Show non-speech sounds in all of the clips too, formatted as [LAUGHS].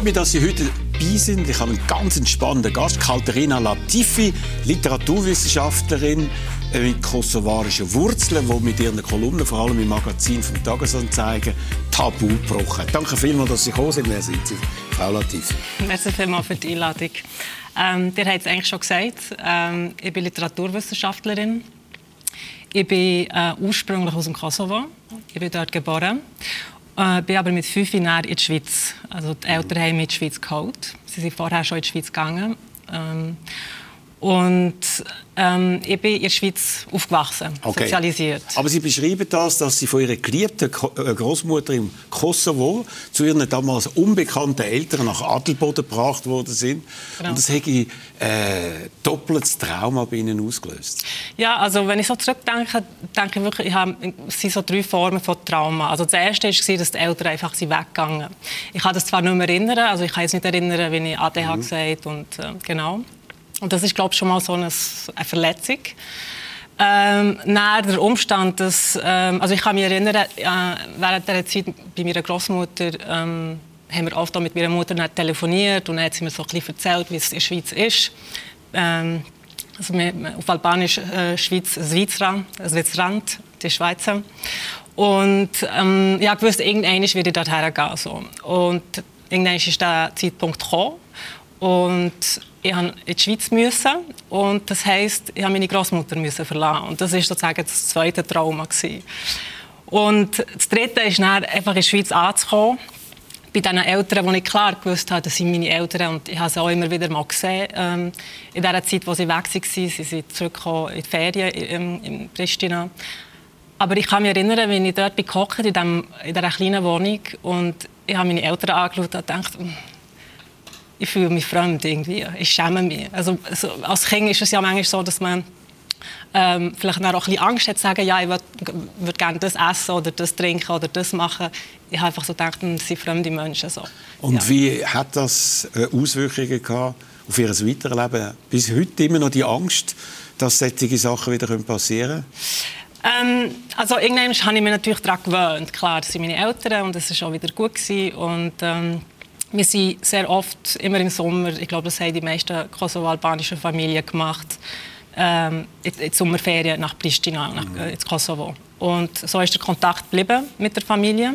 Freut mich, dass Sie heute dabei sind. Ich habe einen ganz spannenden Gast, Katharina Latifi, Literaturwissenschaftlerin äh, mit kosovarischen Wurzeln, die mit ihren Kolumnen, vor allem im Magazin vom Tagesanzeiger, Tabu gebrochen Danke vielmals, dass Sie gekommen sind. Wer sind Sie, Frau Latifi? Merci vielmals für die Einladung. Ähm, ihr habt es eigentlich schon gesagt. Ähm, ich bin Literaturwissenschaftlerin. Ich bin äh, ursprünglich aus dem Kosovo. Ich bin dort geboren äh, bin aber mit fünf Jahren in die Schweiz. Also die Eltern haben mich in die Schweiz geholt. Sie sind vorher schon in die Schweiz gegangen. Ähm, und ähm, ich bin in der Schweiz aufgewachsen, okay. sozialisiert. Aber Sie beschreiben das, dass Sie von Ihrer geliebten äh, Großmutter im Kosovo zu Ihren damals unbekannten Eltern nach Adelboden gebracht worden sind. Genau. Und das hätte äh, doppeltes Trauma bei Ihnen ausgelöst. Ja, also wenn ich so zurückdenke, denke ich wirklich, ich habe, es sind so drei Formen von Trauma. Also das erste war, dass die Eltern einfach sind weggegangen Ich kann das zwar nicht mehr erinnern, also ich kann es nicht erinnern, wie ich ADH mhm. gesagt und äh, genau. Und das ist, glaube ich, schon mal so eine, eine Verletzung. Ähm, nach der Umstand, dass, ähm, also ich kann mich erinnern, äh, während der Zeit bei meiner Großmutter ähm, haben wir oft mit meiner Mutter telefoniert und dann hat sie mir so ein bisschen erzählt, wie es in der Schweiz ist. Ähm, also auf Albanisch äh, Schweiz, Switzerland, Switzerland, die Schweizer. Und ähm, ja, wusste, irgendwann werde ich dorthin gehen. So. Und irgendwann ist der Zeitpunkt gekommen. Und ich musste in die Schweiz müssen und das heisst, ich musste meine Großmutter verlassen und das war sozusagen das zweite Trauma gewesen. Und das dritte ist dann einfach in die Schweiz anzukommen bei diesen Eltern, wo ich klar gewusst habe, das sind meine Eltern und ich habe sie auch immer wieder mal gesehen. Ähm, in der Zeit, wo sie weg waren, sie sind zurückgekommen in die Ferien in, in Pristina. Aber ich kann mich erinnern, wie ich dort bin in, dem, in dieser kleinen Wohnung und ich habe meine Eltern angeschaut und gedacht, ich fühle mich fremd irgendwie. Ich schäme mich. Also, also, als Kind ist es ja manchmal so, dass man ähm, vielleicht auch ein bisschen Angst hat, zu sagen, ja, ich würde würd gerne das essen oder das trinken oder das machen. Ich habe einfach so gedacht, das sind fremde Menschen. So. Und ja. wie hat das äh, Auswirkungen gehabt auf ihr Weiterleben? Bis heute immer noch die Angst, dass solche Sachen wieder passieren können? Ähm, also irgendwann habe ich mich natürlich daran gewöhnt. Klar, das sind meine Eltern und es war auch wieder gut. Gewesen. Und, ähm, wir sind sehr oft, immer im Sommer, ich glaube, das haben die meisten kosovo-albanischen Familien gemacht, ähm, in, in Sommerferien nach Pristina, nach, mhm. ins Kosovo. Und so ist der Kontakt geblieben mit der Familie.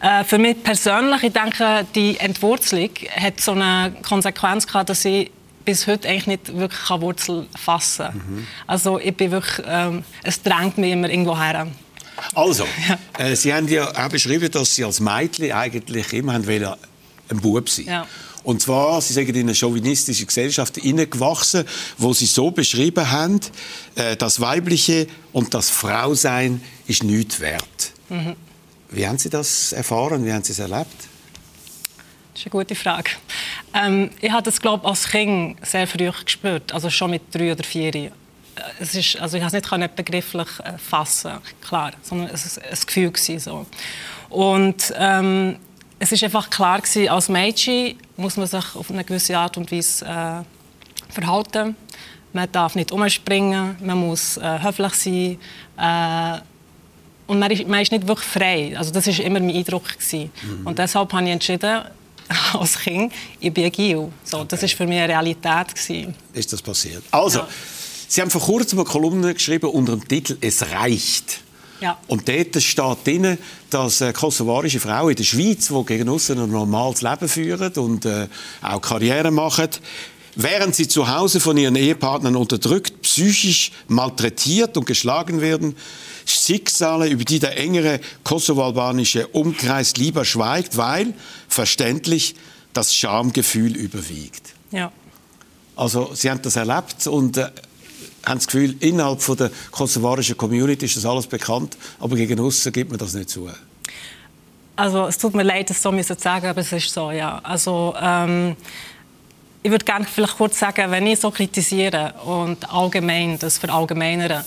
Äh, für mich persönlich, ich denke, die Entwurzelung hat so eine Konsequenz gehabt, dass ich bis heute eigentlich nicht wirklich Wurzel fassen kann. Mhm. Also ich bin wirklich, ähm, es drängt mich immer irgendwo her. Also, ja. äh, Sie haben ja auch beschrieben, dass Sie als Mädchen eigentlich immer wollen, ein Bub sein. Ja. Und zwar, sie sagen, in eine chauvinistische Gesellschaft hineingewachsen, wo sie so beschrieben haben, äh, das Weibliche und das Frausein ist nichts wert. Mhm. Wie haben Sie das erfahren? Wie haben Sie es erlebt? Das ist eine gute Frage. Ähm, ich habe das, glaube als Kind sehr früh gespürt, also schon mit drei oder vier. Äh, es ist, also ich konnte es nicht begrifflich äh, fassen, klar, sondern es war ein Gefühl. So. Und ähm, es ist einfach klar gewesen, als Mädchen muss man sich auf eine gewisse Art und Weise äh, verhalten. Man darf nicht umspringen, man muss äh, höflich sein. Äh, und man ist, man ist, nicht wirklich frei. Also das war immer mein Eindruck. Gewesen. Mhm. Und deshalb habe ich entschieden, [LAUGHS] als Kind, ich bin Gil. So, okay. Das war für mich eine Realität. Gewesen. Ist das passiert? Also, ja. Sie haben vor kurzem eine Kolumne geschrieben unter dem Titel «Es reicht». Ja. Und dort steht drin, dass kosovarische Frauen in der Schweiz, die gegen uns ein normales Leben führen und äh, auch Karriere machen, während sie zu Hause von ihren Ehepartnern unterdrückt, psychisch malträtiert und geschlagen werden, Schicksale, über die der engere kosovo-albanische Umkreis lieber schweigt, weil, verständlich, das Schamgefühl überwiegt. Ja. Also, Sie haben das erlebt und äh, haben das Gefühl, innerhalb von der kosovarischen Community ist das alles bekannt, aber gegen außen gibt man das nicht zu. Also es tut mir leid, das so zu sagen, aber es ist so, ja. Also ähm, ich würde gerne vielleicht kurz sagen, wenn ich so kritisiere und allgemein das verallgemeinere,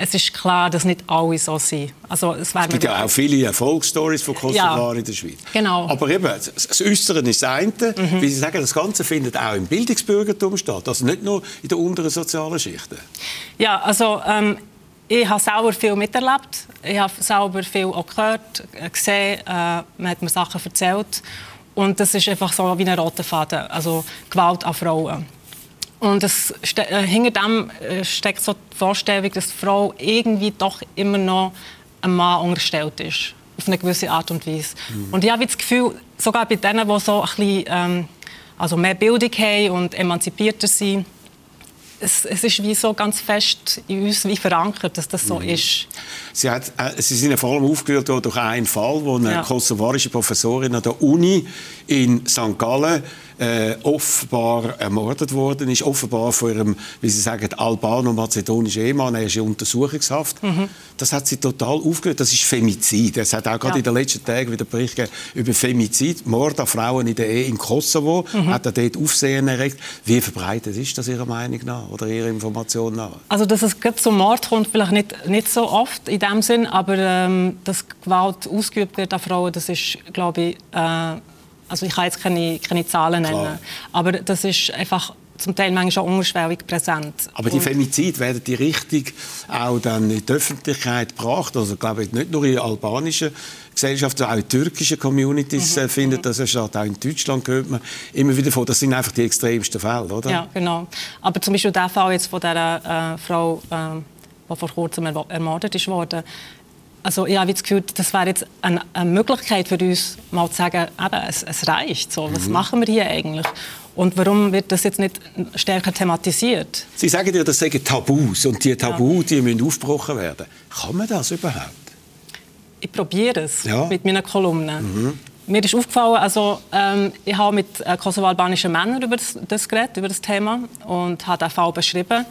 es ist klar, dass nicht alle so sind. Also, es, es gibt ja auch viele Erfolgsstories von Kosovar ja, in der Schweiz. Genau. Aber eben, das Äußere ist das eine. Mhm. Wie Sie sagen, das Ganze findet auch im Bildungsbürgertum statt, also nicht nur in den unteren sozialen Schichten. Ja, also ähm, ich habe selber viel miterlebt. Ich habe selber viel auch gehört, gesehen. Äh, man hat mir Sachen erzählt. Und das ist einfach so wie ein roter Faden, also Gewalt an Frauen. Und es, äh, hinter dem äh, steckt so die Vorstellung, dass die Frau irgendwie doch immer noch einem Mann unterstellt ist. Auf eine gewisse Art und Weise. Mhm. Und ich habe das Gefühl, sogar bei denen, die so ein bisschen, ähm, also mehr Bildung haben und emanzipierter sind, es, es, ist wie so ganz fest in uns wie verankert, dass das so mhm. ist. Sie, hat, äh, Sie sind ja vor allem aufgerührt durch einen Fall, wo eine ja. kosovarische Professorin an der Uni in St. Gallen äh, offenbar ermordet worden ist, offenbar von ihrem, wie Sie sagen, albano-mazedonischen Ehemann, er ist in Untersuchungshaft. Mhm. Das hat sie total aufgerührt. Das ist Femizid. Es hat auch gerade ja. in den letzten Tagen wieder Bericht gegeben über Femizid, Mord an Frauen in der Ehe im Kosovo, mhm. hat er dort Aufsehen erregt. Wie verbreitet ist das Ihrer Meinung nach oder Ihrer Information nach? Also, dass es zum Mord kommt, vielleicht nicht, nicht so oft in dem Sinn, aber ähm, dass Gewalt ausgeübt wird an Frauen, das ist, glaube ich, äh, also ich kann jetzt keine, keine Zahlen nennen, Klar. aber das ist einfach zum Teil manchmal schon unterschwellig präsent. Aber die Femizid werden die richtig auch dann in die Öffentlichkeit gebracht. Also glaube ich nicht nur in albanischen Gesellschaft, sondern auch in türkischen Communities mhm. Äh, findet das statt. Auch in Deutschland hört man immer wieder von. Das sind einfach die extremsten Fälle, oder? Ja, genau. Aber zum Beispiel der Fall jetzt von der äh, Frau, äh, die vor kurzem ermordet ist worden, also ich habe das Gefühl, das wäre jetzt eine, eine, Möglichkeit für uns, mal zu sagen, eben, es, es reicht. So. Was mhm. machen wir hier eigentlich? Und warum wird das jetzt nicht stärker thematisiert? Sie sagen ja, das seien Tabus und die Tabus, ja. die müssen aufgebrochen werden. Kann man das überhaupt? Ich probiere es ja. mit meinen Kolumnen. Mhm. Mir ist aufgefallen, also ähm, ich habe mit äh, kosovo-albanischen Männern über das, das geredet, über das Thema und habe den Fall beschrieben.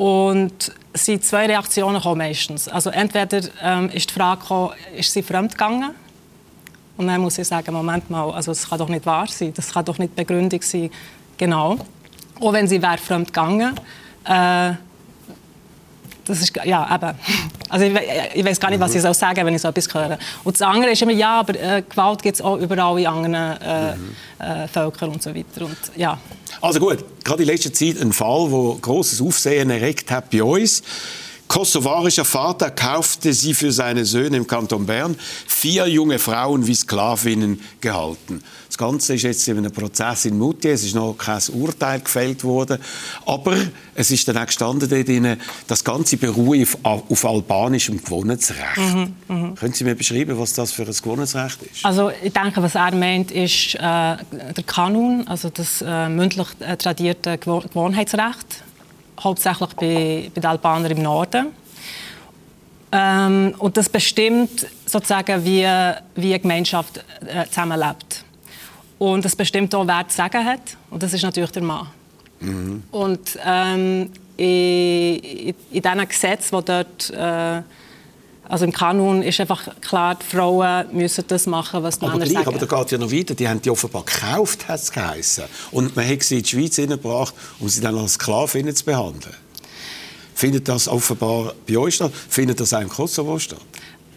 Und es sind zwei Reaktionen gekommen meistens. Also entweder ähm, ist die Frage gekommen, ist sie fremdgegangen? Und dann muss ich sagen, Moment mal, also das kann doch nicht wahr sein, das kann doch nicht Begründung sein. Genau. Auch wenn sie wäre fremdgegangen, äh, das ist, ja, eben. Also ich, ich weiß gar nicht, was ich soll sagen wenn ich so etwas höre. Und das andere ist immer, ja, aber äh, Gewalt gibt es auch überall in anderen äh, mhm. äh, Völkern und so weiter. Und, ja. Also gut, gerade in letzter Zeit ein Fall, der großes Aufsehen erregt hat bei uns kosovarischer Vater kaufte sie für seine Söhne im Kanton Bern, vier junge Frauen wie Sklavinnen gehalten. Das Ganze ist jetzt in einem Prozess in Mutti, es ist noch kein Urteil gefällt worden, aber es ist dann auch gestanden dort das Ganze beruhe auf, auf albanischem Gewohnheitsrecht. Mhm, mh. Können Sie mir beschreiben, was das für ein Gewohnheitsrecht ist? Also ich denke, was er meint, ist äh, der Kanun, also das äh, mündlich äh, tradierte Gewohnheitsrecht hauptsächlich bei, bei den Albanern im Norden. Ähm, und das bestimmt sozusagen, wie, wie eine Gemeinschaft äh, zusammenlebt. Und das bestimmt auch, wer zu sagen hat. Und das ist natürlich der Mann. Mhm. Und ähm, in, in, in diesen Gesetzen, die dort äh, also im Kanon ist einfach klar, die Frauen müssen das machen, was die aber Männer gleich, sagen. Aber da geht ja noch weiter. Die haben die offenbar gekauft, hat es geheißen. Und man hat sie in die Schweiz hineingebracht, um sie dann als Sklavinnen zu behandeln. Findet das offenbar bei euch statt? Findet das auch im Kosovo statt?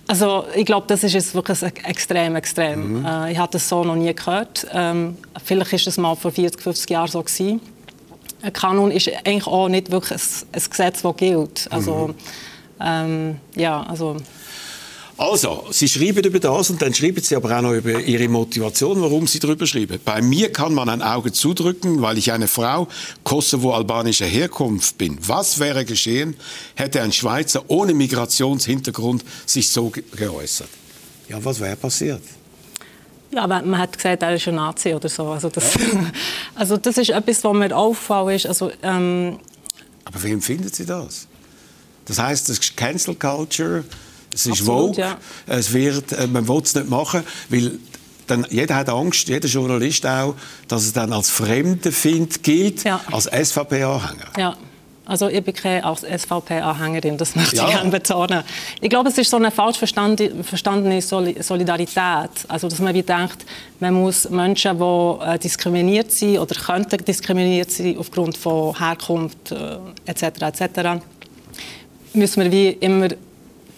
Also ich glaube, das ist jetzt wirklich extrem, extrem. Mhm. Äh, ich habe das so noch nie gehört. Ähm, vielleicht ist das mal vor 40, 50 Jahren so gewesen. Ein Kanon ist eigentlich auch nicht wirklich ein, ein Gesetz, das gilt. Also, mhm. Ähm, ja, also also, Sie schreiben über das und dann schreiben Sie aber auch noch über Ihre Motivation, warum Sie darüber schreiben. Bei mir kann man ein Auge zudrücken, weil ich eine Frau kosovo-albanischer Herkunft bin. Was wäre geschehen, hätte ein Schweizer ohne Migrationshintergrund sich so geäußert? Ja, was wäre passiert? Ja, man hat gesagt, er ist ein Nazi oder so. Also das, ja. [LAUGHS] also das ist etwas, was mir auffällt. Also, ähm aber wie empfinden Sie das? Das heißt, das ist Cancel Culture es ist Absolut, Vogue. Ja. Es wird, äh, man will es nicht machen, weil dann, jeder hat Angst, jeder Journalist auch, dass es dann als Fremdenfind gilt, ja. als SVP-Anhänger. Ja. Also ich bin keine SVP-Anhängerin, das möchte ja. ich gerne betonen. Ich glaube, es ist so eine falsch verstandene Solidarität. Also, dass man wie denkt, man muss Menschen, die äh, diskriminiert sind oder könnten diskriminiert sein aufgrund von Herkunft äh, etc. etc. müssen wir wie immer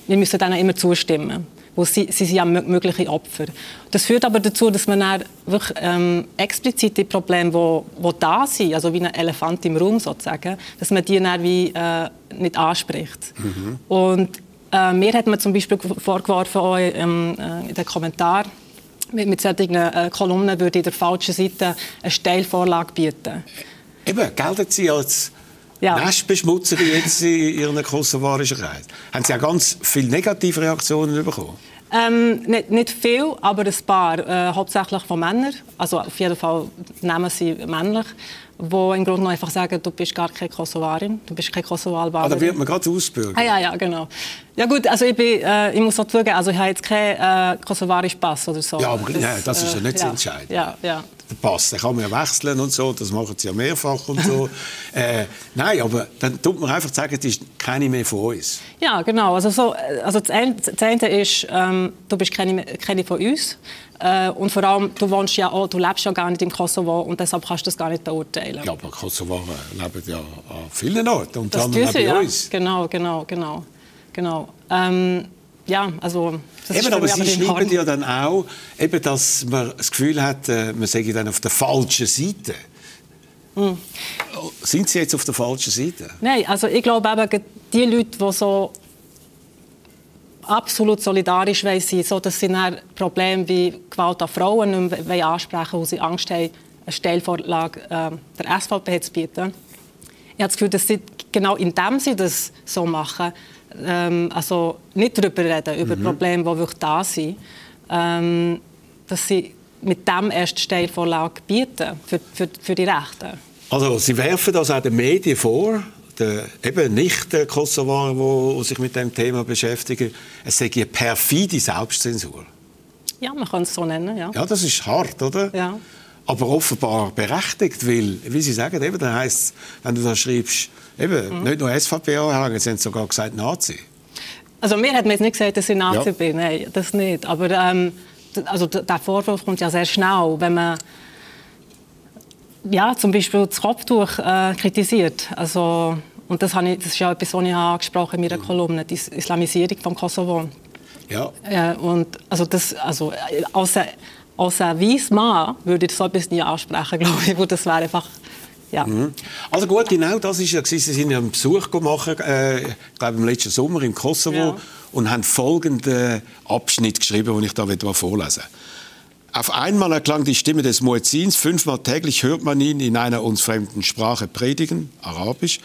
wir müssen denen immer zustimmen. Wo sie, sie sind ja mögliche Opfer. Das führt aber dazu, dass man dann wirklich ähm, explizit die Probleme, wo, wo da sind, also wie ein Elefant im Raum sozusagen, dass man die dann wie äh, nicht anspricht. Mhm. Und äh, mir hat man zum Beispiel vorgeworfen auch, ähm, äh, in den Kommentaren, mit, mit solchen äh, Kolumnen würde ich der falschen Seite eine Steilvorlage bieten. Eben, gelten Sie als ja. Nestbeschmutzer jetzt in Ihren kosovarischen Kreis? Haben Sie auch ganz viele negative Reaktionen bekommen? Ähm, nicht, nicht, viel, aber ein paar. Äh, hauptsächlich von Männern. Also auf jeden Fall nehmen sie männlich. Die im Grunde einfach sagen, du bist gar keine Kosovarin, du bist keine Kosovo-Albanerin. Ah, da wird man gerade ausbürgern. Ah, ja, ja, genau. Ja gut, also ich, bin, äh, ich muss auch zugeben, also ich habe jetzt keinen äh, kosovarischen Pass oder so. Ja, aber das, ja, das ist ja nicht äh, ja, entscheidend. Ja, ja der Pass, den kann man ja wechseln und so, das machen sie ja mehrfach und so. [LAUGHS] äh, nein, aber dann tut man einfach sagen, das ist keine mehr von uns. Ja, genau. Also, so, also das, eine, das eine ist, ähm, du bist keine, keine von uns. Äh, und vor allem, du wohnst ja auch, du lebst ja gar nicht im Kosovo und deshalb kannst du das gar nicht beurteilen. Ja, aber Kosovo leben ja an vielen Orten, und dann bei ja. uns. Genau, genau, genau. genau. Ähm, ja, also eben, aber Sie schreiben ja dann auch, eben, dass man das Gefühl hat, äh, man sei dann auf der falschen Seite. Mhm. Sind Sie jetzt auf der falschen Seite? Nein, also ich glaube eben, die Leute, die so absolut solidarisch sein so dass sie ein Problem wie Gewalt an Frauen nicht mehr ansprechen weil sie Angst haben, eine Stellvorlage äh, der SVP zu bieten. Ich habe das Gefühl, dass sie genau indem sie das so machen, ähm, also nicht darüber reden, über mhm. Probleme, die wirklich da sind, ähm, dass sie mit dem erst Steilvorlage bieten für, für, für die Rechten. Also Sie werfen das auch den Medien vor, der, eben nicht der Kosovar, die sich mit dem Thema beschäftigen, es sei eine perfide Selbstzensur. Ja, man kann es so nennen, ja. Ja, das ist hart, oder? Ja. Aber offenbar berechtigt, weil, wie Sie sagen, eben, dann heisst wenn du da schreibst, Eben, mhm. nicht nur SVP-Anhänger, sie haben sogar gesagt Nazi. Also mir hat man jetzt nicht gesagt, dass ich Nazi ja. bin, nein, das nicht. Aber ähm, also der Vorwurf kommt ja sehr schnell, wenn man ja, zum Beispiel das Kopftuch äh, kritisiert. Also, und das, ich, das ist ja etwas, was ich angesprochen in meiner mhm. Kolumne, die Islamisierung vom Kosovo. Ja. Äh, und also das, also, als, als ein weißer Mann würde ich so etwas nie ansprechen, [LAUGHS] glaube ich, weil das wäre einfach ja. Mhm. Also gut, genau das ist ja, Sie sind ja einen Besuch gemacht, äh, ich glaube im letzten Sommer im Kosovo ja. und haben folgenden Abschnitt geschrieben, den ich da vorlesen will. Auf einmal erklang die Stimme des Muezzins, fünfmal täglich hört man ihn in einer uns fremden Sprache predigen, Arabisch.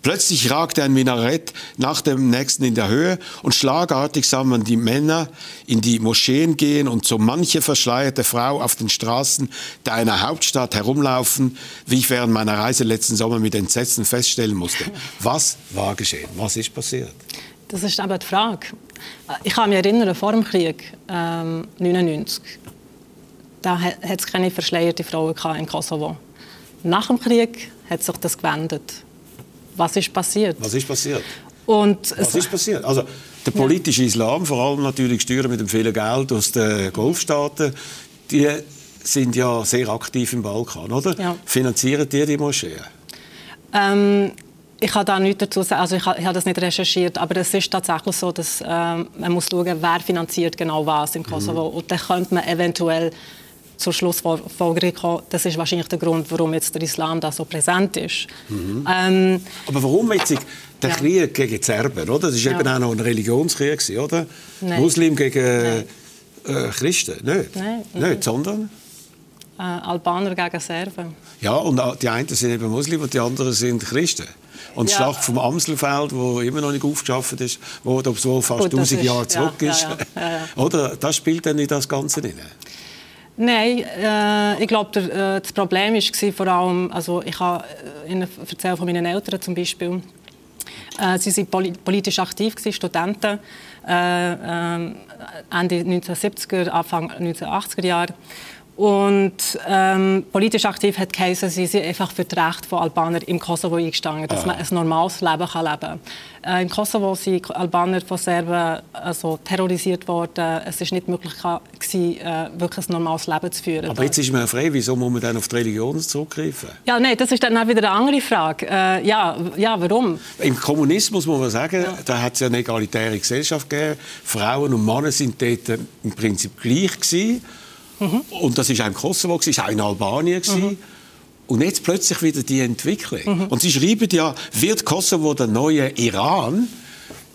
Plötzlich ragte ein Minarett nach dem nächsten in der Höhe und schlagartig sah man die Männer in die Moscheen gehen und so manche verschleierte Frau auf den Straßen deiner Hauptstadt herumlaufen, wie ich während meiner Reise letzten Sommer mit Entsetzen feststellen musste. Was war geschehen? Was ist passiert? Das ist aber die Frage. Ich kann mich erinnern, vor dem Krieg, ähm, 99, da hat es keine verschleierte Frauen im Kosovo. Nach dem Krieg hat sich das gewendet. Was ist passiert? Was ist passiert? Und Was ist passiert? Also, der politische ja. Islam, vor allem natürlich gesteuert mit dem vielen Geld aus den Golfstaaten, die sind ja sehr aktiv im Balkan, oder? Ja. Finanzieren die die Moscheen? Ähm, ich habe da nichts dazu sagen. Also ich habe, ich habe das nicht recherchiert, aber es ist tatsächlich so, dass ähm, man muss schauen, wer finanziert genau was im Kosovo. Mhm. Und dann könnte man eventuell zur Schlussfolgerung gekommen, das ist wahrscheinlich der Grund, warum jetzt der Islam da so präsent ist. Mhm. Ähm, Aber warum jetzt der ja. Krieg gegen die Serben, oder? Das war ja. eben auch noch ein Religionskrieg, oder? Nein. Muslim gegen äh, Christen, nicht? Nein. Nicht, sondern? Äh, Albaner gegen Serben. Ja, und die einen sind eben Muslim und die anderen sind Christen. Und die ja. Schlacht vom Amselfeld, wo immer noch nicht aufgeschafft ist, wo obwohl fast Gut, 1000 Jahre zurück ist, [LAUGHS] oder? Das spielt dann in das Ganze rein. Nein, äh, ich glaube, äh, das Problem war vor allem, also ich habe äh, Ihnen erzählt von meinen Eltern zum Beispiel, äh, sie waren politisch aktiv, gewesen, Studenten, äh, äh, Ende 1970er, Anfang 1980er Jahre. Und ähm, politisch aktiv hat geheißen, sie sind einfach für das Recht von Albanern im Kosovo eingestanden, dass ah. man ein normales Leben kann leben kann. Äh, Im Kosovo sind Albaner von Serben also, terrorisiert worden. Es war nicht möglich, gewesen, äh, wirklich ein normales Leben zu führen. Aber jetzt ist man frei. Wieso muss man dann auf die Religion zurückgreifen? Ja, nein, das ist dann auch wieder eine andere Frage. Äh, ja, ja, warum? Im Kommunismus muss man sagen, ja. da hat es ja eine egalitäre Gesellschaft gegeben. Frauen und Männer sind dort im Prinzip gleich gewesen. Mhm. Und das war auch im Kosovo, das war auch in Albanien. Mhm. Und jetzt plötzlich wieder die Entwicklung. Mhm. Und Sie schreiben ja, wird Kosovo der neue Iran?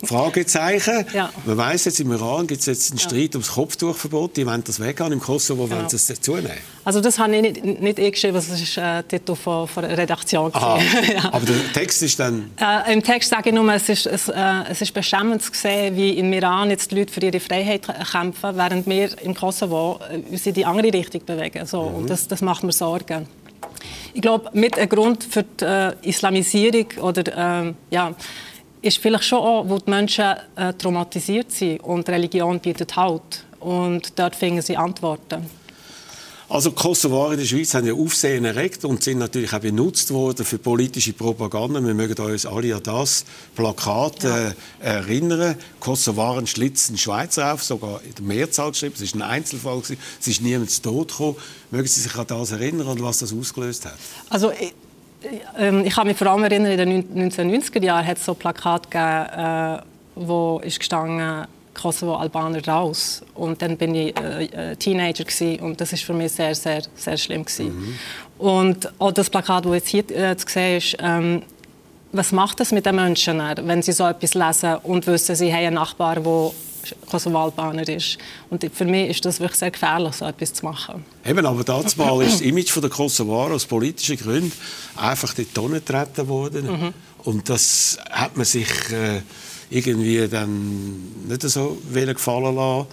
Fragezeichen. Ja. Man weiß jetzt, im Iran gibt es jetzt einen Streit ja. ums Kopftuchverbot. Die wollen das weghaben. Im Kosovo genau. wollen sie es zunehmen. Also das habe ich nicht, nicht ich geschrieben, das ist äh, Titel von, von der Redaktion. [LAUGHS] ja. Aber der Text ist dann... Äh, Im Text sage ich nur, es ist, es, äh, es ist beschämend zu sehen, wie im Iran jetzt die Leute für ihre Freiheit kämpfen, während wir im Kosovo äh, uns in die andere Richtung bewegen. So, mhm. Und das, das macht mir Sorgen. Ich glaube, mit einem Grund für die äh, Islamisierung oder äh, ja, ist vielleicht schon auch, wo die Menschen äh, traumatisiert sind und Religion bietet Halt. Und dort finden sie Antworten. Also Kosovar in der Schweiz haben ja Aufsehen erregt und sind natürlich auch benutzt worden für politische Propaganda. Wir mögen uns alle an das Plakat äh, erinnern. Kosovaren schlitzen Schweizer auf, sogar in der Mehrzahl geschrieben. Es ist ein Einzelfall, gewesen. es ist niemand zu Tod gekommen. Mögen Sie sich an das erinnern und was das ausgelöst hat? Also ich, ähm, ich kann mich vor allem erinnern, in den 1990er Jahren hat es so Plakat gegeben, äh, wo ist gestanden Kosovo-Albaner raus. Und dann bin ich äh, äh, Teenager gewesen, und das ist für mich sehr, sehr, sehr schlimm gewesen. Mhm. Und auch das Plakat, das jetzt hier äh, zu sehen ist, ähm, was macht das mit den Menschen, wenn sie so etwas lesen und wissen, sie haben einen Nachbar, der Kosovo-Albaner ist. Und für mich ist das wirklich sehr gefährlich, so etwas zu machen. Eben, aber das Mal ist das Image von der Kosovaren aus politischen Gründen einfach in die Tonne getreten worden. Mhm. Und das hat man sich... Äh, irgendwie dann nicht so gefallen lassen,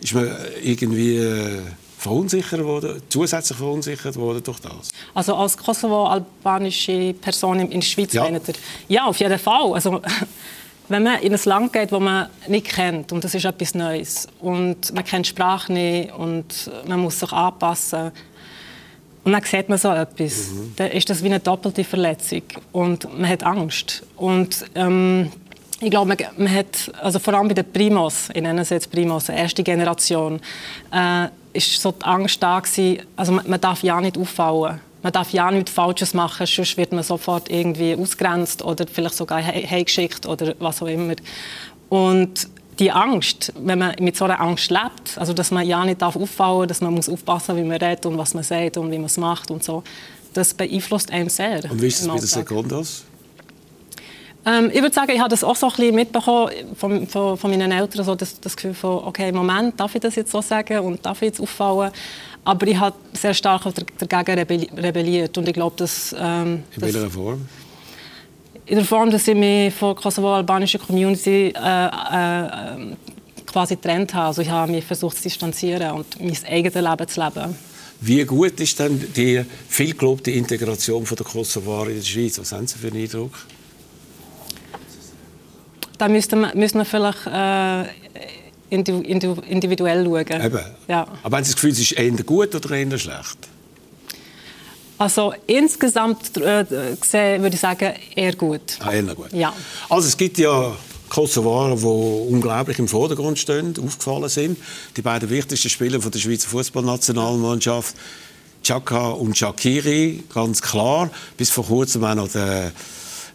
ist man irgendwie äh, verunsichert worden, zusätzlich verunsichert worden durch das? Also als kosovo-albanische Person in der Schweiz ja. ja, auf jeden Fall. Also, [LAUGHS] wenn man in ein Land geht, das man nicht kennt und das ist etwas Neues und man kennt die Sprache nicht und man muss sich anpassen und dann sieht man so etwas, mhm. dann ist das wie eine doppelte Verletzung und man hat Angst und ähm, ich glaube, man, man, hat, also vor allem bei den Primos, ich nenne es jetzt Primos, erste Generation, äh, ist so die Angst da gewesen, also man, man, darf ja nicht auffallen. Man darf ja nichts Falsches machen, sonst wird man sofort irgendwie ausgrenzt oder vielleicht sogar heimgeschickt oder was auch immer. Und die Angst, wenn man mit so einer Angst lebt, also dass man ja nicht darf auffallen, dass man muss aufpassen, wie man redet und was man sagt und wie man es macht und so, das beeinflusst einem sehr. Und wie ist es bei den Sekundos? Ähm, ich würde sagen, ich habe das auch so ein bisschen mitbekommen von, von, von meinen Eltern, so das, das Gefühl von, okay, Moment, darf ich das jetzt so sagen und darf ich jetzt auffallen? Aber ich habe sehr stark dagegen rebelliert und ich glaube, dass... Ähm, In welcher Form? In der Form, dass ich mich von der kosovo-albanischen Community äh, äh, quasi getrennt habe. Also ich habe mich versucht zu distanzieren und mein eigenes Leben zu leben. Wie gut ist denn die viel gelobte Integration von der Kosovaren in der Schweiz? Was haben Sie für einen Eindruck? da müsste man, müsste man vielleicht äh, individuell schauen. Eben. Ja. Aber haben Sie das Gefühl, es ist eher gut oder eher schlecht? Also insgesamt äh, gesehen würde ich sagen, eher gut. Ah, eher gut. Ja. Also es gibt ja Kosovaren, die unglaublich im Vordergrund stehen, aufgefallen sind. Die beiden wichtigsten Spieler von der Schweizer Fußballnationalmannschaft, Chaka und Shakiri, ganz klar. Bis vor kurzem auch noch der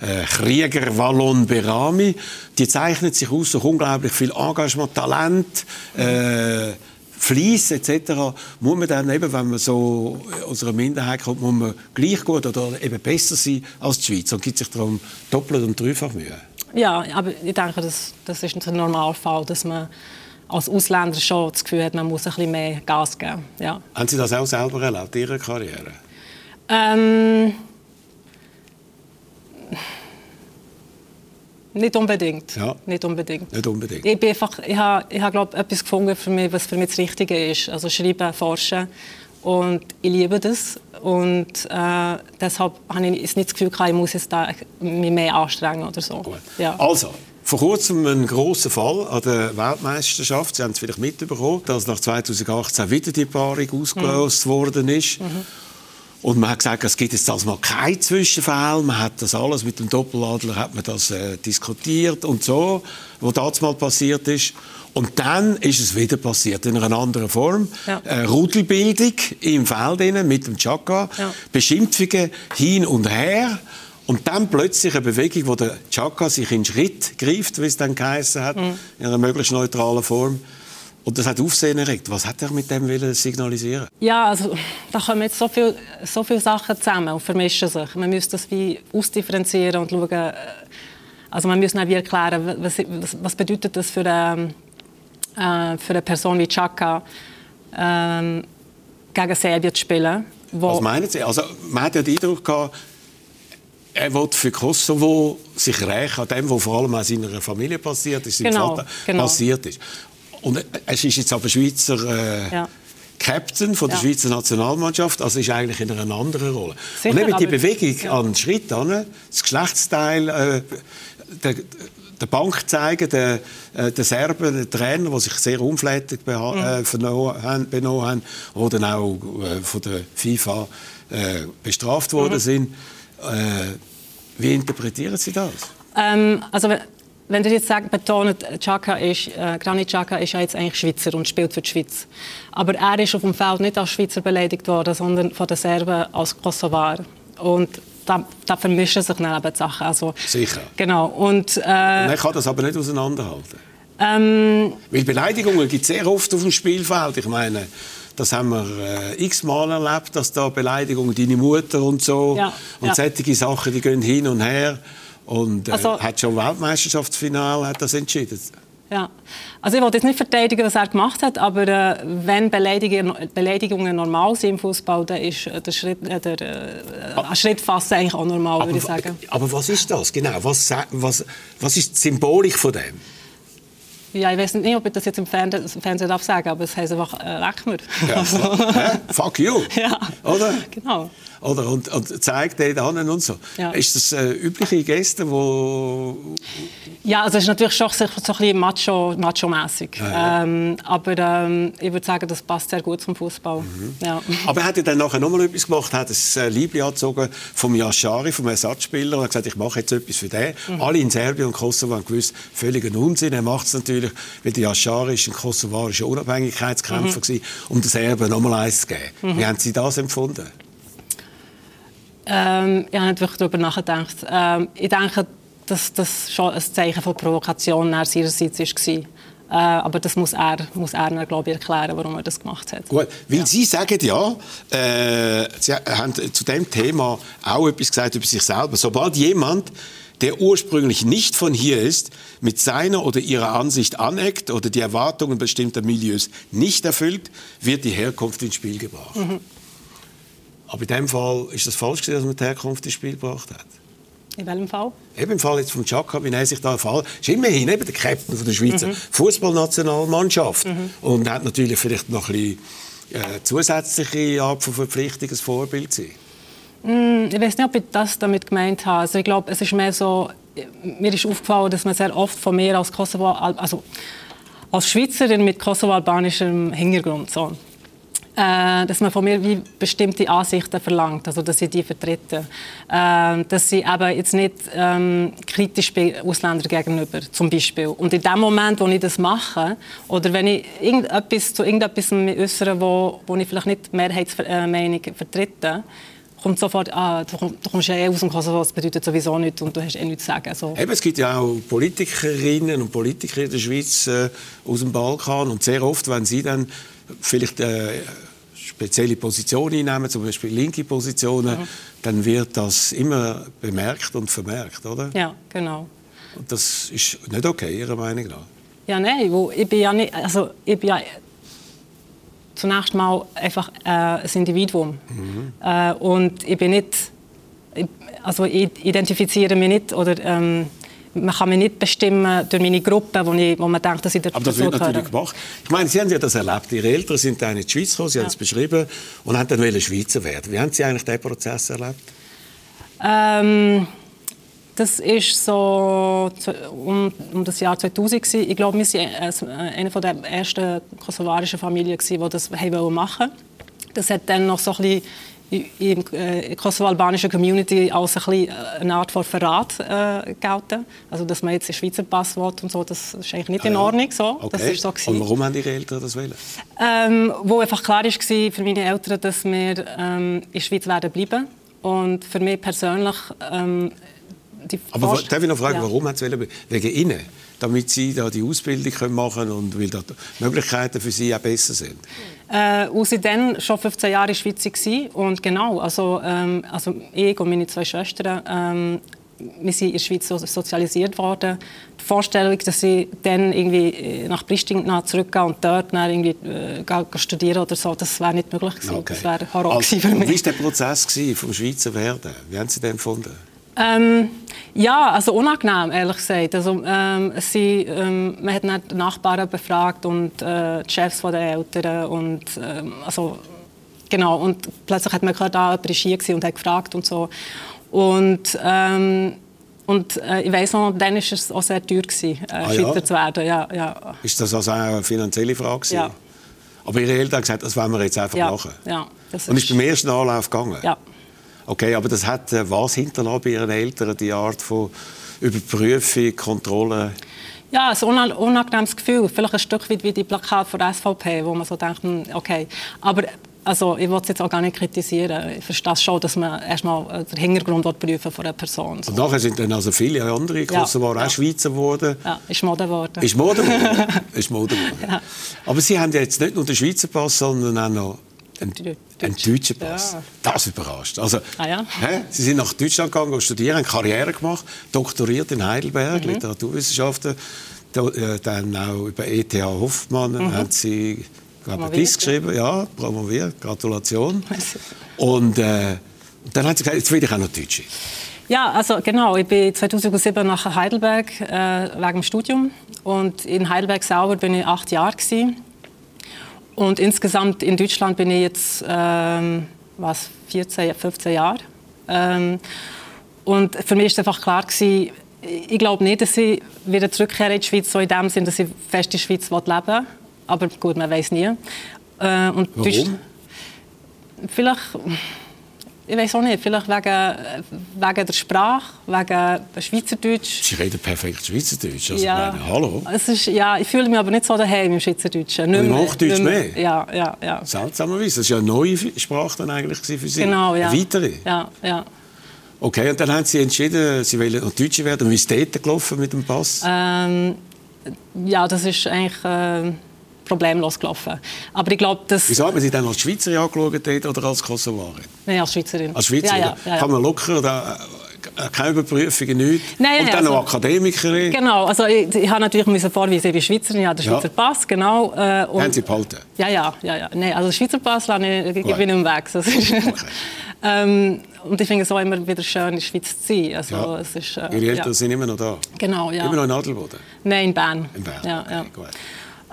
äh, Krieger Wallon Berami. Die zeichnet sich aus durch unglaublich viel Engagement, Talent, äh, Fleiss etc. Muss man dann eben, wenn man so aus einer Minderheit kommt, muss man gleich gut oder eben besser sein als die Schweiz und gibt sich darum doppelt und dreifach Mühe. Ja, aber ich denke, das, das ist ein Normalfall, dass man als Ausländer schon das Gefühl hat, man muss ein bisschen mehr Gas geben. Ja. Haben Sie das auch selber erlebt, in Ihrer Karriere? Ähm, Nicht unbedingt. Ja. Nicht unbedingt. Nicht unbedingt. Ich, bin einfach, ich habe, ich habe glaube etwas gefunden, für mich, was für mich das Richtige ist. Also schreiben, forschen. Und ich liebe das. Und äh, deshalb habe ich nicht das Gefühl, ich muss jetzt da mich mehr anstrengen oder so. Ja. Also, vor kurzem ein großer Fall an der Weltmeisterschaft. Sie haben es vielleicht mitbekommen, dass nach 2018 wieder die Paarung ausgelöst mhm. worden ist. Mhm. Und man hat gesagt, es gibt jetzt also mal kein Zwischenfall. Man hat das alles mit dem Doppeladler hat man das äh, diskutiert und so, wo das mal passiert ist. Und dann ist es wieder passiert in einer anderen Form. Ja. Äh, Rudelbildung im Feld mit dem Chaka, ja. Beschimpfungen hin und her. Und dann plötzlich eine Bewegung, wo der Chaka sich in Schritt greift, wie es dann geheißen hat, mhm. in einer möglichst neutralen Form. Und das hat Aufsehen erregt. Was hat er mit dem wollen signalisieren? Ja, also da kommen jetzt so viele so viel Sachen zusammen und vermischen sich. Man müsste das wie ausdifferenzieren und schauen. Äh, Also man muss nicht erklären, was, was, bedeutet das für eine, äh, für eine Person wie Chaka, äh, gegen Serbien zu spielen. was meinen Sie? Also man hat ja den Eindruck gehabt, er will für Kosovo sich rächen an dem, was vor allem an seiner Familie passiert ist, seinem genau, Vater genau. passiert ist. Und es ist jetzt aber Schweizer äh, ja. Captain von der ja. Schweizer Nationalmannschaft, also ist eigentlich in einer anderen Rolle. Sicher, und eben die Bewegung ja. an den Schritt an, das Geschlechtsteil, äh, der, der Bank zeigen, der, äh, der Serben, der Trainer, die sich sehr unflätig mhm. äh, benommen haben, oder auch äh, von der FIFA äh, bestraft worden mhm. sind. Äh, wie interpretieren Sie das? Ähm, also wenn du jetzt sagst, betont, Chaka ist, äh, Granit Xhaka ist ja jetzt eigentlich Schweizer und spielt für die Schweiz. Aber er ist auf dem Feld nicht als Schweizer beleidigt worden, sondern von den Serben als Kosovar. Und da, da vermischen sich dann eben die Sachen. Also, Sicher. Genau. Und, äh, und er kann das aber nicht auseinanderhalten. Ähm, Weil Beleidigungen gibt es sehr oft auf dem Spielfeld. Ich meine, das haben wir äh, x-mal erlebt, dass da Beleidigungen, deine Mutter und so, ja, und ja. solche Sachen, die gehen hin und her. Und äh, also, hat schon Weltmeisterschaftsfinale hat das entschieden. Ja. Also ich wollte jetzt nicht verteidigen, was er gemacht hat, aber äh, wenn Beleidigungen, Beleidigungen normal sind im Fußball, dann ist äh, der Schritt, äh, der, äh, Schritt fast eigentlich auch normal, aber, würde ich sagen. Aber was ist das genau? Was, was, was ist die Symbolik von dem? Ja, ich weiß nicht, ob ich das jetzt im Fernsehen, Fernsehen darf sagen, aber es heißt einfach äh, «Leck mir». Ja, [LAUGHS] also. Fuck you. Ja, oder? genau. Oder? Und, und zeigt den an und so. Ja. Ist das äh, übliche Geste, wo... Ja, also es ist natürlich schon so, ein bisschen macho, macho-mässig. Ja, ja. ähm, aber ähm, ich würde sagen, das passt sehr gut zum Fußball. Mhm. Ja. Aber er hat ja dann nachher noch mal etwas gemacht, hat ein äh, Liebling angezogen vom Yashari, vom Ersatzspieler, und hat gesagt, ich mache jetzt etwas für den. Mhm. Alle in Serbien und Kosovo haben gewusst, völliger Unsinn. Er macht es natürlich, weil der Yashari ist ein kosovarischer Unabhängigkeitskämpfer mhm. um den Serben noch mal eins zu geben. Mhm. Wie haben Sie das empfunden? Ähm, ich habe wirklich darüber nachgedacht. Ähm, ich denke, dass das schon ein Zeichen von Provokation seinerseits war. Äh, aber das muss er, muss er glaube ich, erklären, warum er das gemacht hat. Gut, weil ja. Sie sagen ja, äh, Sie haben zu dem Thema auch etwas gesagt über sich selber. Sobald jemand der ursprünglich nicht von hier ist, mit seiner oder ihrer Ansicht aneckt oder die Erwartungen bestimmter Milieus nicht erfüllt, wird die Herkunft ins Spiel gebracht. Mhm. Aber in dem Fall ist das falsch, dass man die Herkunft ins Spiel gebracht hat. In welchem Fall? Eben im Fall jetzt von Chaka, wie er sich da Fall ist immerhin eben der Captain von der Schweizer mhm. Fußballnationalmannschaft mhm. und hat natürlich vielleicht noch ein bisschen äh, zusätzliche Art von Verpflichtung als Vorbild sein. Mm, ich weiß nicht, ob ich das damit gemeint habe. Also ich glaube, es ist mehr so, mir ist aufgefallen, dass man sehr oft von mir als Kosovo, also als Schweizerin mit kosovo-albanischem Hintergrund so, äh, dass man von mir wie bestimmte Ansichten verlangt, also dass ich die vertrete. Äh, dass ich eben jetzt nicht ähm, kritisch bin Ausländern gegenüber, zum Beispiel. Und in dem Moment, wo ich das mache, oder wenn ich irgendetwas, zu irgendetwas äußere, wo, wo ich vielleicht nicht die Mehrheitsmeinung vertrete, kommt sofort, ah, du, kommst ja eh aus dem Kosovo, das bedeutet sowieso nichts und du hast eh nichts zu sagen. So. Eben, es gibt ja auch Politikerinnen und Politiker in der Schweiz äh, aus dem Balkan und sehr oft, wenn sie dann vielleicht äh, spezielle Positionen einnehmen, zum Beispiel linke Positionen, mhm. dann wird das immer bemerkt und vermerkt, oder? Ja, genau. Und das ist nicht okay, Ihrer Meinung nach? Ja, nein, wo ich bin ja nicht, also ich bin ja zunächst mal einfach äh, ein Individuum mhm. äh, und ich bin nicht, also ich identifiziere mich nicht oder ähm, man kann mich nicht bestimmen durch meine Gruppe, wo, ich, wo man denkt, dass ich dazu Aber das wird natürlich gemacht. Ich meine, Sie haben ja das erlebt. Ihre Eltern sind in die Schweiz gekommen, Sie ja. haben es beschrieben, und haben dann Schweizer werden. Wie haben Sie eigentlich diesen Prozess erlebt? Ähm, das ist so um, um das Jahr 2000 gewesen. Ich glaube, wir waren eine der ersten kosovarischen Familien, die das machen wollten. Das hat dann noch so ein bisschen in der äh, kosovo-albanischen Community als ein bisschen äh, eine Art von Verrat äh, gelten. Also, dass man jetzt ein Schweizer Pass will und so, das ist eigentlich nicht in ah, Ordnung. So. Okay. Das ist so und warum haben Ihre Eltern das wollen? Ähm, wo einfach klar war für meine Eltern, dass wir ähm, in der Schweiz werden bleiben Und für mich persönlich... Ähm, Aber darf ich noch fragen, ja. warum haben sie wollen? Wegen Ihnen? damit sie da die Ausbildung machen können und weil da die Möglichkeiten für sie auch besser sind? Äh, als ich dann schon 15 Jahre in der Schweiz war und genau, also, ähm, also ich und meine zwei Schwestern ähm, wir sind in der Schweiz so sozialisiert worden. Die Vorstellung, dass ich dann irgendwie äh, nach Pristina zurückgehe und dort dann irgendwie äh, studieren oder so, das wäre nicht möglich gewesen. Okay. Das wäre Horror also, für mich. Wie war der Prozess vom Schweizer Werden? Wie haben Sie den empfunden? Ähm, ja, also unangenehm, ehrlich gesagt. Also, ähm, sie, ähm, man hat dann die Nachbarn befragt und äh, die Chefs der Eltern und ähm, also, genau. Und plötzlich hat man gehört, da jemand war hier und hat gefragt und so. Und, ähm, und äh, ich weiss noch, dann war es auch sehr teuer, gewesen, äh, ah, ja? zu werden. Ja, ja. Ist das also eine finanzielle Frage? Gewesen? Ja. Aber Ihre Eltern haben gesagt, das wollen wir jetzt einfach ja. machen? Ja. Und ist beim ersten Anlauf gegangen? Ja. Okay, aber das hat äh, was hinterlassen bei Ihren Eltern, die Art von Überprüfung, Kontrolle? Ja, ein unangenehmes Gefühl. Vielleicht ein Stück weit wie die Plakate von der SVP, wo man so denkt, hm, okay. Aber also, ich will es jetzt auch gar nicht kritisieren. Ich verstehe schon, dass man erstmal den Hintergrund prüfen von einer Person. So. Und nachher sind dann also viele andere Kosovo ja, ja. auch Schweizer geworden. Ja, ist Mode geworden. Ist Mode geworden. [LAUGHS] ist Mode geworden. Ja. Aber Sie haben jetzt nicht nur den Schweizer Pass, sondern auch noch einen, einen deutschen Pass. Ja. Das überrascht. Also, ah, ja. hä? Sie sind nach Deutschland gegangen, studieren, haben Karriere gemacht, doktoriert in Heidelberg, mhm. Literaturwissenschaften, äh, dann auch über ETH Hoffmann mhm. haben Sie glaube ich, geschrieben, ja, promoviert, Gratulation. [LAUGHS] Und äh, dann hat sie gesagt, jetzt will ich auch noch Deutsche. Ja, also genau. Ich bin 2007 nach Heidelberg äh, wegen dem Studium und in Heidelberg selber bin ich acht Jahre gewesen. Und insgesamt in Deutschland bin ich jetzt ähm, was 14, 15 Jahre. Ähm, und für mich ist einfach klar gewesen, ich glaube nicht, dass ich wieder zurückkehre in die Schweiz, so in dem Sinne, dass ich fest in der Schweiz leben will. Aber gut, man weiß nie. Äh, und Warum? Vielleicht, ich weiß auch nicht, vielleicht wegen, wegen der Sprache, wegen Schweizerdeutsch. Sie reden perfekt Schweizerdeutsch, also ja, meine, hallo. Es ist, ja, ich fühle mich aber nicht so daheim im Schweizerdeutschen. Nicht Im Hochdeutsch mehr? Ja, ja, ja. Seltsamerweise, das war ja eine neue Sprache dann eigentlich für Sie. Genau, ja. Eine weitere? Ja, ja. Okay, und dann haben Sie entschieden, Sie wollen noch Deutsche werden. Wie ist es dort gelaufen mit dem Pass? Ähm, ja, das ist eigentlich... Äh, problemlos gelaufen. Aber ich glaube, dass... Wieso haben Sie dann als Schweizerin angeschaut oder als Kosovarin? Nein, als Schweizerin. Als Schweizerin? Ja, ja, ja, Kann man locker... Da, äh, keine Überprüfungen, nichts. Nein, und dann also, noch Akademikerin. Genau, also ich, ich habe natürlich müssen vorweisen, ich bin Schweizerin, ich habe den Schweizer ja. Pass, genau. Äh, und, Haben Sie behalten? Ja, ja, ja, ja. Nein, also den Schweizer Pass lasse ich, ich bin im Weg. So. Okay. [LAUGHS] ähm, und ich finde es auch immer wieder schön, in der Schweiz zu sein. Also, ja. es ist, äh, Ihre Eltern ja. sind immer noch da? Genau, ja. Immer noch in Adelboden? Nein, in Bern. In Bern, ja, okay, ja. gut.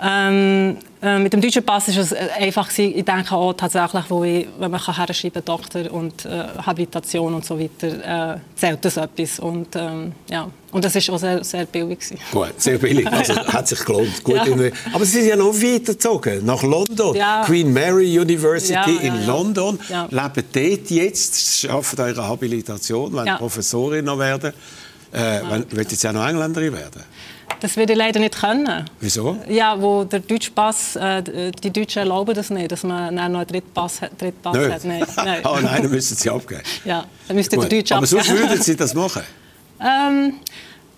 Ähm, äh, mit dem deutschen Pass ist es äh, einfach ich denke auch tatsächlich, wo ich, wenn man herschreiben Doktor und äh, Habilitation und so weiter, äh, zählt das etwas und ähm, ja und das ist auch sehr, sehr billig gewesen. Gut, sehr billig, [LAUGHS] also hat sich gelohnt. Gut, ja. Aber Sie sind ja noch weitergezogen, nach London. Ja. Queen Mary University ja, in London. Leben dort jetzt, schaffen Ihre Habilitation, wenn Professorin noch werden. Äh, wenn, wollen Sie auch noch Engländerin werden? Das würde ich leider nicht können. Wieso? Ja, wo der deutsche Pass, äh, die Deutschen erlauben das nicht, dass man noch einen Drittpass, Drittpass Nö. hat. Nein, [LAUGHS] nein. oh nein, dann müssen Sie abgeben. Ja, dann müsste der Deutsche Aber sonst würden Sie das machen? [LAUGHS] Ähm,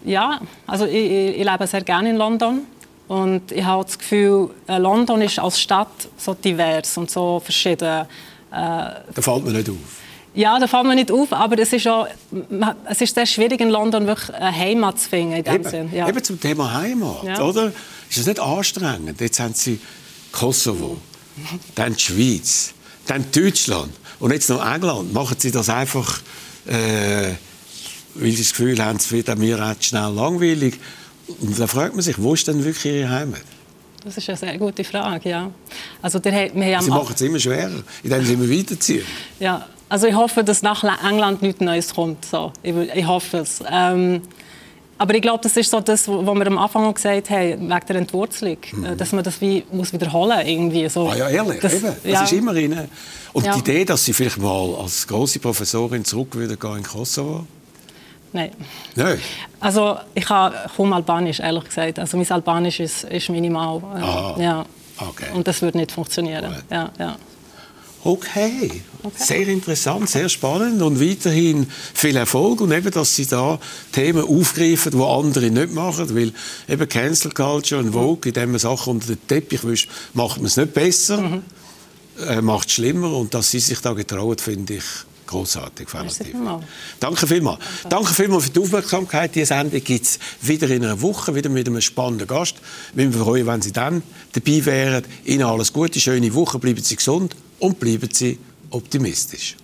ja, also ich, ich, ich, lebe sehr gerne in London. Und ich habe das Gefühl, äh, London ist als Stadt so divers und so verschieden. Äh, da fällt mir nicht auf. Ja, da fällt mir nicht auf, aber es ist, auch, es ist sehr schwierig in London wirklich eine Heimat zu finden. In dem eben, Sinn. Ja. eben zum Thema Heimat, ja. oder? Ist das nicht anstrengend? Jetzt haben Sie Kosovo, dann die Schweiz, dann Deutschland und jetzt noch England. Machen Sie das einfach, äh, weil Sie das Gefühl haben, es wird mir auch schnell langweilig. Und dann fragt man sich, wo ist denn wirklich Ihre Heimat? Das ist eine sehr gute Frage, ja. Also der, wir haben Sie machen es immer schwerer, indem Sie immer weiterziehen. Ja, also ich hoffe, dass nach England nichts Neues kommt. So. Ich, ich hoffe es. Ähm, aber ich glaube, das ist so das, was wir am Anfang gesagt haben, wegen der Entwurzelung, mhm. dass man das wie muss wiederholen irgendwie. So, ah ja, ehrlich, das, eben. das ja. ist immer rein. Und ja. die Idee, dass Sie vielleicht mal als große Professorin zurück wieder gehen in Kosovo? Nein. Nein? Also ich kann kaum Albanisch, ehrlich gesagt. Also mein Albanisch ist, ist minimal. Äh, ja. Okay. Und das würde nicht funktionieren. Ja, ja. Okay. okay. Sehr interessant, sehr spannend und weiterhin viel Erfolg und eben, dass Sie da Themen aufgreifen, die andere nicht machen, weil eben Cancel Culture und Vogue, indem man Sachen unter den Teppich wischt, macht man es nicht besser, mhm. äh, macht es schlimmer und dass Sie sich da getrauen, finde ich Großartig, Frau Danke vielmals. Danke vielmals für die Aufmerksamkeit. Diese Sendung gibt es wieder in einer Woche, wieder mit einem spannenden Gast. Wir freuen, wenn Sie dann dabei wären. Ihnen alles Gute, schöne Woche, bleiben Sie gesund und bleiben Sie optimistisch.